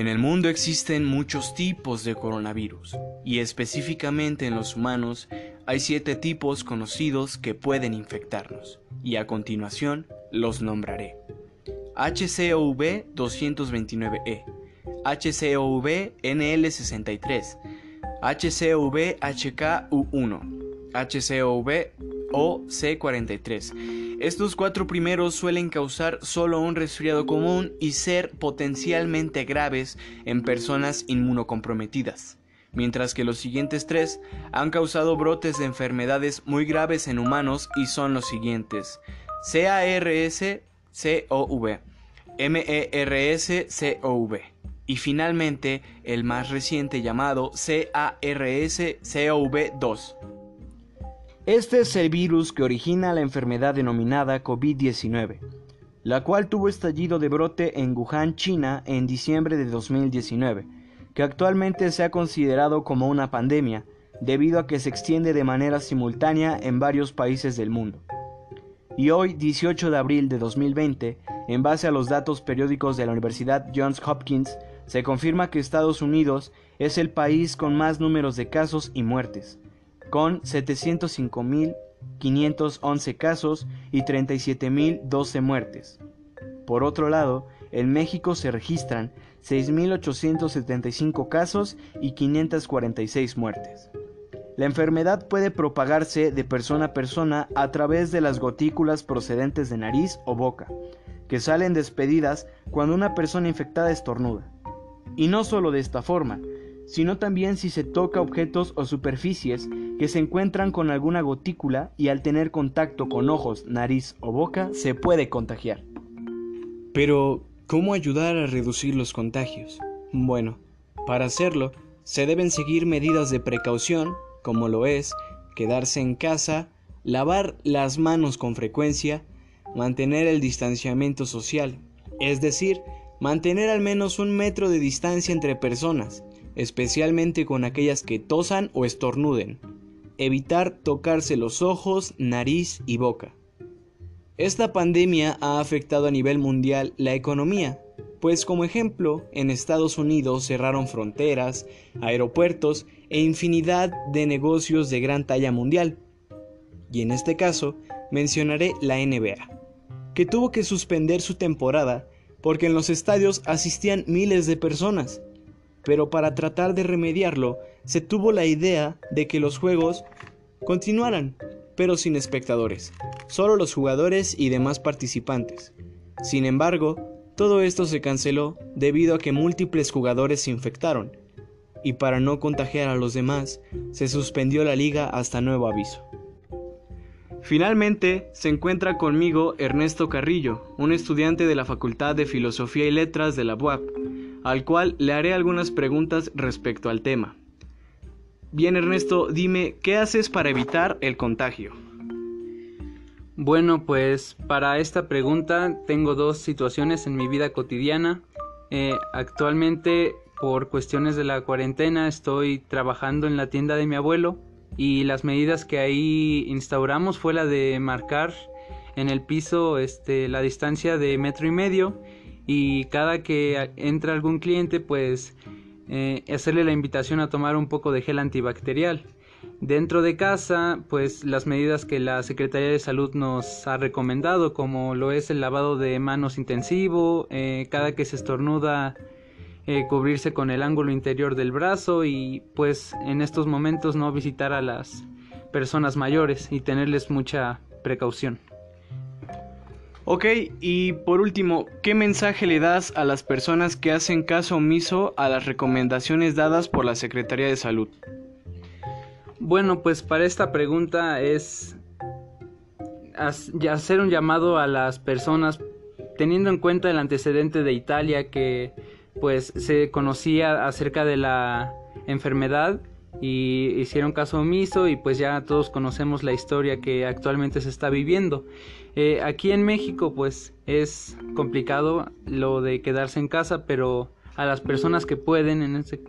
En el mundo existen muchos tipos de coronavirus y específicamente en los humanos hay siete tipos conocidos que pueden infectarnos y a continuación los nombraré. HCOV 229E, HCOV NL63, HCOV HKU1, HCOV o C43. Estos cuatro primeros suelen causar solo un resfriado común y ser potencialmente graves en personas inmunocomprometidas, mientras que los siguientes tres han causado brotes de enfermedades muy graves en humanos y son los siguientes: CARS-CoV, MERS-CoV y finalmente el más reciente llamado CARS-CoV2. Este es el virus que origina la enfermedad denominada COVID-19, la cual tuvo estallido de brote en Wuhan, China, en diciembre de 2019, que actualmente se ha considerado como una pandemia, debido a que se extiende de manera simultánea en varios países del mundo. Y hoy, 18 de abril de 2020, en base a los datos periódicos de la Universidad Johns Hopkins, se confirma que Estados Unidos es el país con más números de casos y muertes, con 705.511 casos y 37.012 muertes. Por otro lado, en México se registran 6.875 casos y 546 muertes. La enfermedad puede propagarse de persona a persona a través de las gotículas procedentes de nariz o boca, que salen despedidas cuando una persona infectada estornuda. Y no solo de esta forma, sino también si se toca objetos o superficies que se encuentran con alguna gotícula y al tener contacto con ojos, nariz o boca se puede contagiar. Pero, ¿cómo ayudar a reducir los contagios? Bueno, para hacerlo, se deben seguir medidas de precaución, como lo es quedarse en casa, lavar las manos con frecuencia, mantener el distanciamiento social, es decir, mantener al menos un metro de distancia entre personas, especialmente con aquellas que tosan o estornuden. Evitar tocarse los ojos, nariz y boca. Esta pandemia ha afectado a nivel mundial la economía, pues como ejemplo, en Estados Unidos cerraron fronteras, aeropuertos e infinidad de negocios de gran talla mundial. Y en este caso, mencionaré la NBA, que tuvo que suspender su temporada porque en los estadios asistían miles de personas pero para tratar de remediarlo se tuvo la idea de que los juegos continuaran, pero sin espectadores, solo los jugadores y demás participantes. Sin embargo, todo esto se canceló debido a que múltiples jugadores se infectaron, y para no contagiar a los demás, se suspendió la liga hasta nuevo aviso. Finalmente, se encuentra conmigo Ernesto Carrillo, un estudiante de la Facultad de Filosofía y Letras de la UAP, al cual le haré algunas preguntas respecto al tema. Bien Ernesto, dime, ¿qué haces para evitar el contagio? Bueno, pues para esta pregunta tengo dos situaciones en mi vida cotidiana. Eh, actualmente, por cuestiones de la cuarentena, estoy trabajando en la tienda de mi abuelo y las medidas que ahí instauramos fue la de marcar en el piso este, la distancia de metro y medio y cada que entra algún cliente pues eh, hacerle la invitación a tomar un poco de gel antibacterial. Dentro de casa, pues las medidas que la Secretaría de Salud nos ha recomendado, como lo es el lavado de manos intensivo, eh, cada que se estornuda, eh, cubrirse con el ángulo interior del brazo y pues en estos momentos no visitar a las personas mayores y tenerles mucha precaución. Ok, y por último, ¿qué mensaje le das a las personas que hacen caso omiso a las recomendaciones dadas por la Secretaría de Salud? Bueno, pues para esta pregunta es hacer un llamado a las personas teniendo en cuenta el antecedente de Italia que pues se conocía acerca de la enfermedad y hicieron caso omiso y pues ya todos conocemos la historia que actualmente se está viviendo. Eh, aquí en México pues es complicado lo de quedarse en casa, pero a las personas que pueden en ese,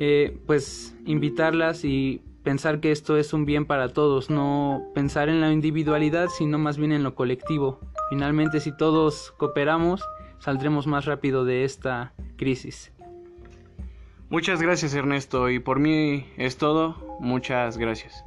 eh, pues invitarlas y pensar que esto es un bien para todos, no pensar en la individualidad, sino más bien en lo colectivo. Finalmente si todos cooperamos, saldremos más rápido de esta crisis. Muchas gracias Ernesto y por mí es todo. Muchas gracias.